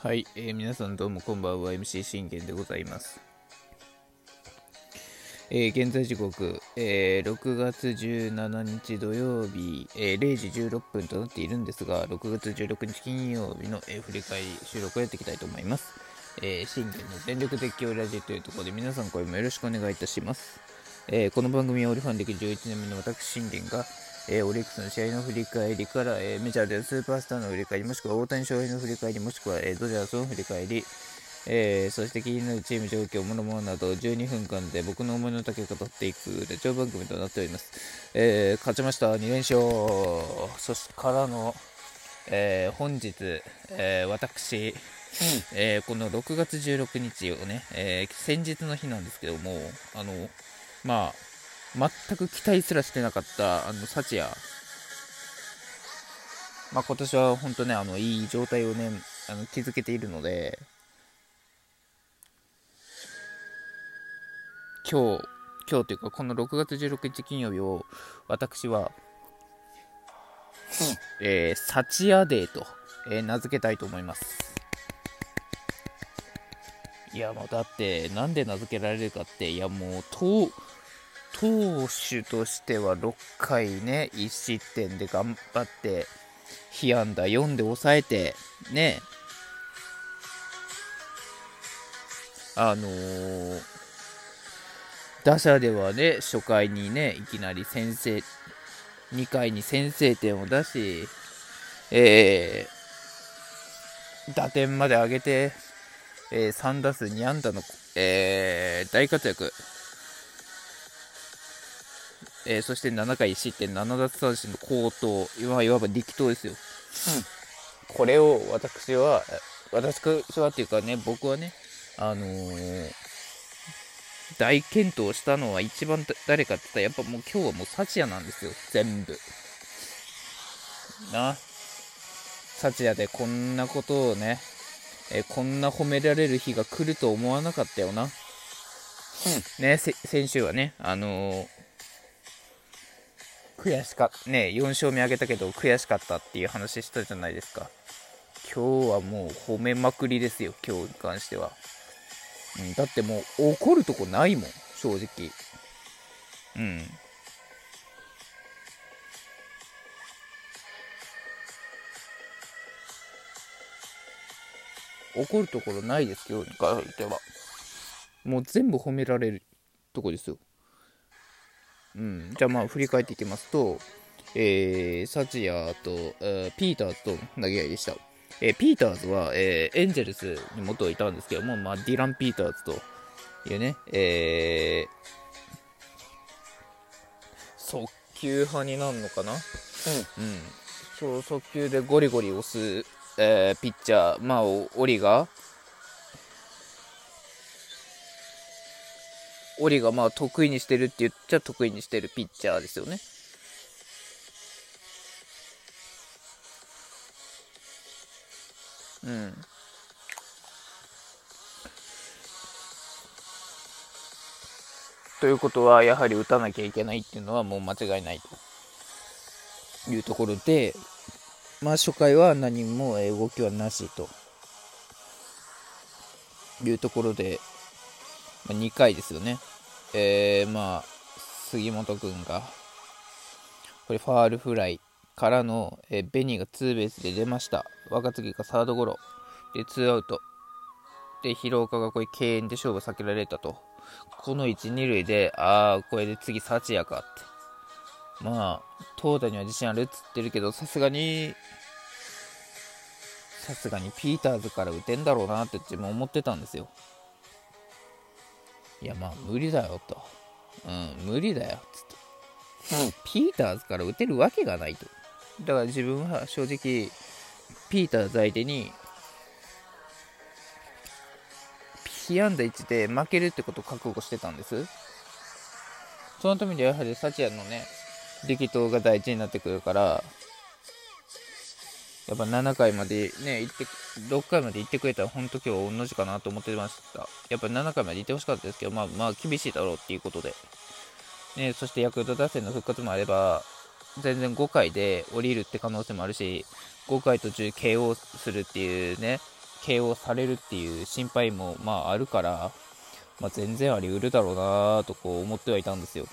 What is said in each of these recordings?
はい、えー、皆さんどうもこんばんは。MC 信玄でございます、えー、現在時刻、えー、6月17日土曜日、えー、0時16分となっているんですが6月16日金曜日の、え、振り返り収録をやっていきたいと思います、えー、信玄の全力絶叫ラジオというところで皆さん声もよろしくお願いいたします、え、この番組はオリファン歴11年目の私信玄がえー、オリックスの試合の振り返りから、えー、メジャーでスーパースターの振り返り、もしくは大谷翔平の振り返り、もしくは、えー、ドジャースの振り返り、えー、そして気になるチーム状況、もろもろなど12分間で僕の思いの丈を語っていくレジオ番組となっております。えー、勝ちました、2連勝。そしてからの、えー、本日、えー、私、うん、えー、この6月16日をね、えー、先日の日なんですけども、あの、まあ、全く期待すらしてなかったあのサチア、まあ、今年は本当ねあのいい状態をねあの築けているので。今日今日というかこの6月16日金曜日を私は、えー、サチアデーと、えー、名付けたいと思います。いやもうだってなんで名付けられるかっていやもうと投手としては6回ね、1失点で頑張って、被安打4で抑えて、ね、あのー、打者ではね、初回にね、いきなり先制、2回に先制点を出し、えー、打点まで上げて、えー、3打数2安打の、えー、大活躍。えー、そして7回1失点、7奪三振の好投、いわいわば力投ですよ。うん、これを私は、私はっていうかね、僕はね、あのー、大健闘したのは一番誰かって言ったら、やっぱもう今日はもうサチヤなんですよ、全部。な。サチヤでこんなことをね、えー、こんな褒められる日が来ると思わなかったよな。うん、ね、先週はね、あのー悔しかった、ね、4勝目挙げたけど悔しかったっていう話したじゃないですか。今日はもう褒めまくりですよ、今日に関しては。うん、だってもう怒るとこないもん、正直。うん。怒るところないです、今日に関しては。もう全部褒められるとこですよ。うん、じゃあまあ振り返っていきますと、えー、サチアと、えー、ピーターズと投げ合いでした。えー、ピーターズは、えー、エンジェルスに元いたんですけども、まあ、ディラン・ピーターズというね、えー、速球派になるのかな、うん、うん、そう速球でゴリゴリ押す、えー、ピッチャー、まあ、オリが、オリがまあ得意にしてるって言っちゃ得意にしてるピッチャーですよね。うん。ということは、やはり打たなきゃいけないっていうのはもう間違いないというところで、まあ初回は何も動きはなしというところで、まあ、2回ですよね。えー、まあ、杉本君が、これファールフライからの、えー、ベニーがツーベースで出ました。若月がサードゴロ。で、ツーアウト。で、広岡がこれ敬遠で勝負避けられたと。この1、2塁で、ああ、これで次、幸也かって。まあ、投打には自信あるっつってるけど、さすがに、さすがにピーターズから打てんだろうなって自分思ってたんですよ。いや、まあ、無理だよと。うん、無理だよ、つって。うん、ピーターズから打てるわけがないと。だから自分は正直、ピーターズ相手に、被安打1で負けるってことを覚悟してたんです。そのためにはやはりサチアのね、力投が大事になってくるから、やっぱ7回までね、行って、6回まで行ってくれたら、本当今日同じかなと思ってました。やっぱ7回まで行ってほしかったですけど、まあまあ厳しいだろうっていうことで。ね、そしてヤクルト打線の復活もあれば、全然5回で降りるって可能性もあるし、5回途中 KO するっていうね、KO されるっていう心配もまああるから、まあ、全然あり得るだろうなとこう思ってはいたんですよ。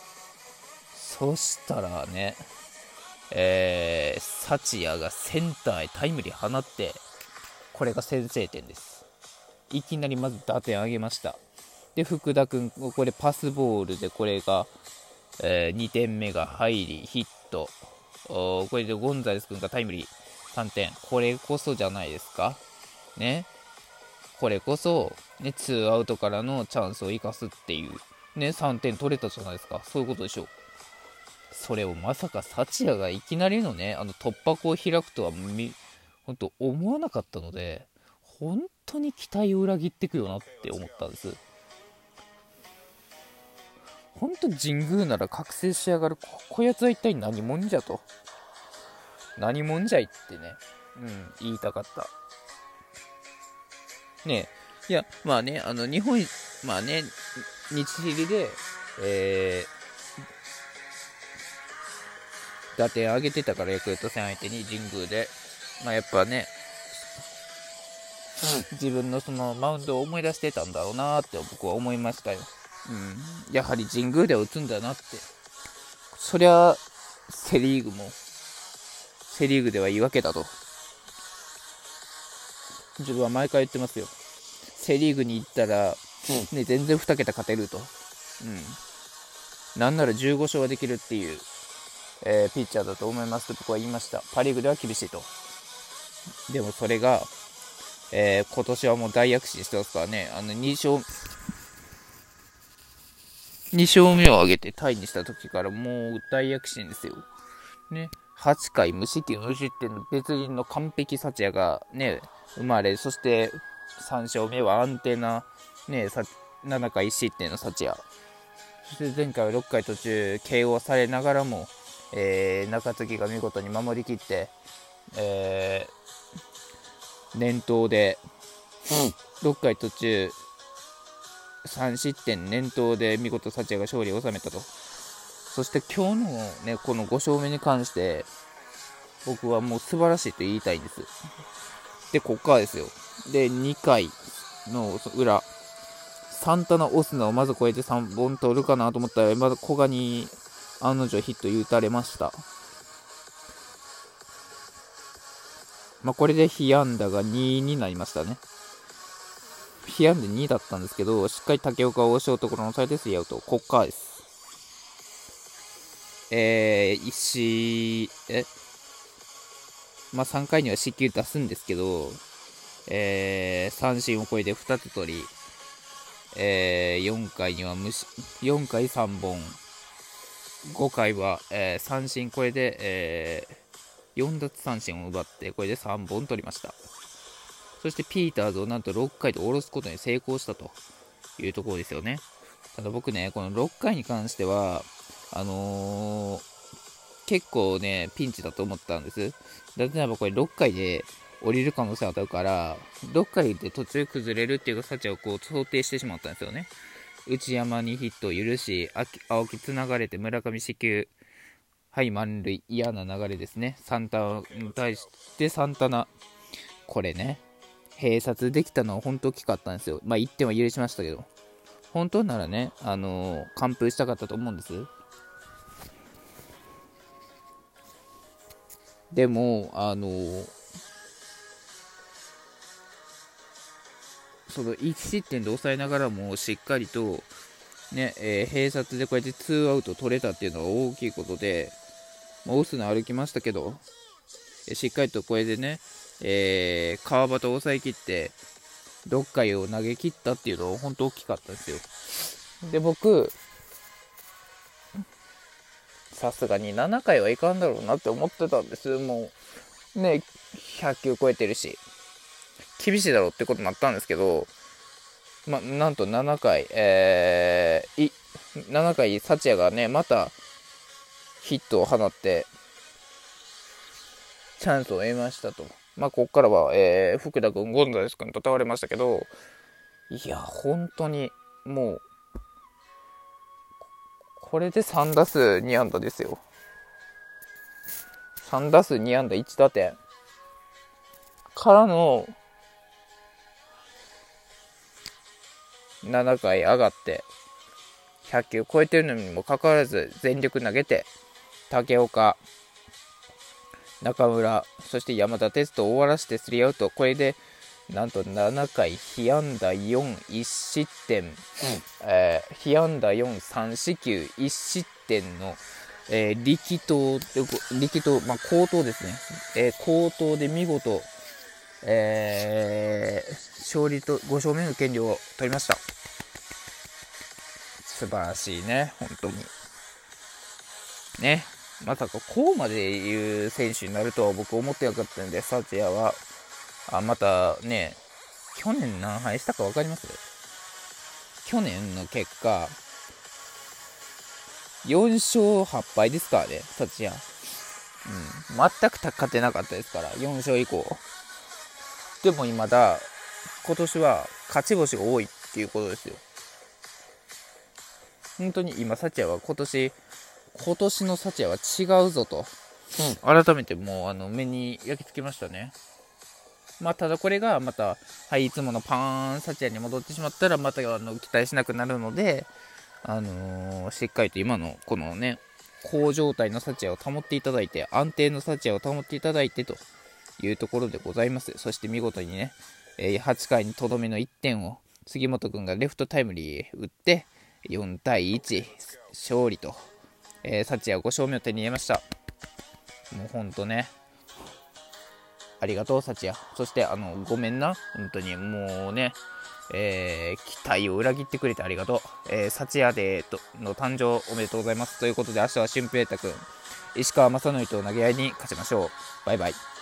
そしたらね、えー、サチヤがセンターへタイムリー放って、これが先制点です。いきなりまず打点上げました。で、福田君、これパスボールでこれが、えー、2点目が入り、ヒット。これでゴンザレス君がタイムリー3点。これこそじゃないですか？ね？これこそ、ね、2アウトからのチャンスを生かすっていう、ね、3点取れたじゃないですか。そういうことでしょう。それをまさか幸也がいきなりのね、あの突破口を開くとは、本当思わなかったので、本当に期待を裏切ってくよなって思ったんです。本当神宮なら覚醒しやがる。ここやつは一体何者じゃと。何者じゃいってね。うん言いたかった。ねえいやまあねあの日本まあね日知でえー、打点上げてたからヤクルト戦相手に神宮でまあやっぱね自分のそのマウンドを思い出してたんだろうなって僕は思いましたよ。うん、やはり神宮で打つんだなって。そりゃ、セ・リーグも、セ・リーグでは言い訳だと。自分は毎回言ってますよ。セ・リーグに行ったら、ね、全然2桁勝てると。うん。なんなら15勝はできるっていう、えー、ピッチャーだと思いますと僕は言いました。パ・リーグでは厳しいと。でもそれが、えー、今年はもう大躍進してますからね、あの2勝、2勝目を挙げてタイにした時からもう大躍進ですよ。ね、8回無失点無失点の別人の完璧幸也がね、生まれ、そして3勝目は安定な、ね、7回1失点の幸也。そして前回は6回途中 KO されながらも、えー、中継ぎが見事に守りきって、えー、念頭で、6回途中3失点念頭で見事幸也が勝利を収めたと。そして今日のね、この5勝目に関して、僕はもう素晴らしいと言いたいんです。で、こっからですよ。で、2回の裏、サンタナ・オスナをまず超えて3本取るかなと思ったら、まだ古賀に案の定ヒット打たれました。まあ、これで被安打が2になりましたね。被安で2だったんですけど、しっかり竹岡を押しようところのされて3アウト。こっからです。えー、石、えまあ、3回には四球出すんですけど、えー、三振を超えて2つ取り、えー、4回には無4回3本、5回は、えー、三振これで、えー、4奪三振を奪って、これで3本取りました。そしてピーターズをなんと6回で下ろすことに成功したというところですよね。ただ僕ね、この6回に関しては、あのー、結構ね、ピンチだと思ったんです。だってばこれ6回で降りる可能性があるから、6回で途中崩れるっていう形をこう想定してしまったんですよね。内山にヒットを許し、青木つながれて村上四球、はい、満塁、嫌な流れですね。サンタに対してサンタナ、これね、併殺できたのは本当大きかったんですよ。まあ1点は許しましたけど。本当ならね、あのー、完封したかったと思うんです。でも、あのー、その1失点で抑えながらもしっかりと、ね、えー、併殺でこうやって2アウト取れたっていうのは大きいことで、まあ、オスナ歩きましたけど、しっかりとこれでね、えー、川端を抑えきって、6回を投げ切ったっていうのは本当大きかったですよ。で、僕、さすがに7回はいかんだろうなって思ってたんです。もう、ね、100球超えてるし、厳しいだろうってことになったんですけど、ま、なんと7回、えー、い、7回、幸也がね、またヒットを放って、チャンスを得ましたと。まあ、ここからは、えー、福田君、ゴンザレス君と倒れましたけど、いや、本当に、もう、これで3打数2安打ですよ。3打数2安打1打点からの7回上がって100球超えてるのにもかかわらず全力投げて竹岡中村そして山田哲人を終わらせてスリーアウト。これでなんと7回被安打41失点、うん、えー、被安打43四球1失点の、えー、力投力投、まあ、高投ですね、えー、高投で見事、えー、勝利と5勝目の権利を取りました素晴らしいね本当にねまさかこうまで言う選手になるとは僕思ってなかったんで、サチヤは、あ、またね、去年何敗したか分かります？去年の結果、4勝8敗ですからね、サチヤ。うん。全く勝てなかったですから、4勝以降。でも今だ、今年は勝ち星が多いっていうことですよ。本当に今、サチヤは今年、今年の幸也は違うぞと、うん、改めてもうあの目に焼き付けましたね。まあ、ただこれがまた、はい、いつものパーン幸也に戻ってしまったら、またあの期待しなくなるので、あのー、しっかりと今のこのね、高状態の幸也を保っていただいて、安定の幸也を保っていただいてというところでございます。そして見事にね、え8回にとどめの1点を杉本君がレフトタイムリー打って、4対1、勝利とえー、幸也5勝目を手に入れました。もうほんとね、ありがとう、幸也。そして、あの、ごめんな。本当に、もうね、えー、期待を裏切ってくれてありがとう。えー、幸也でとの誕生おめでとうございます。ということで、明日は俊平太君、石川正則と投げ合いに勝ちましょう。バイバイ。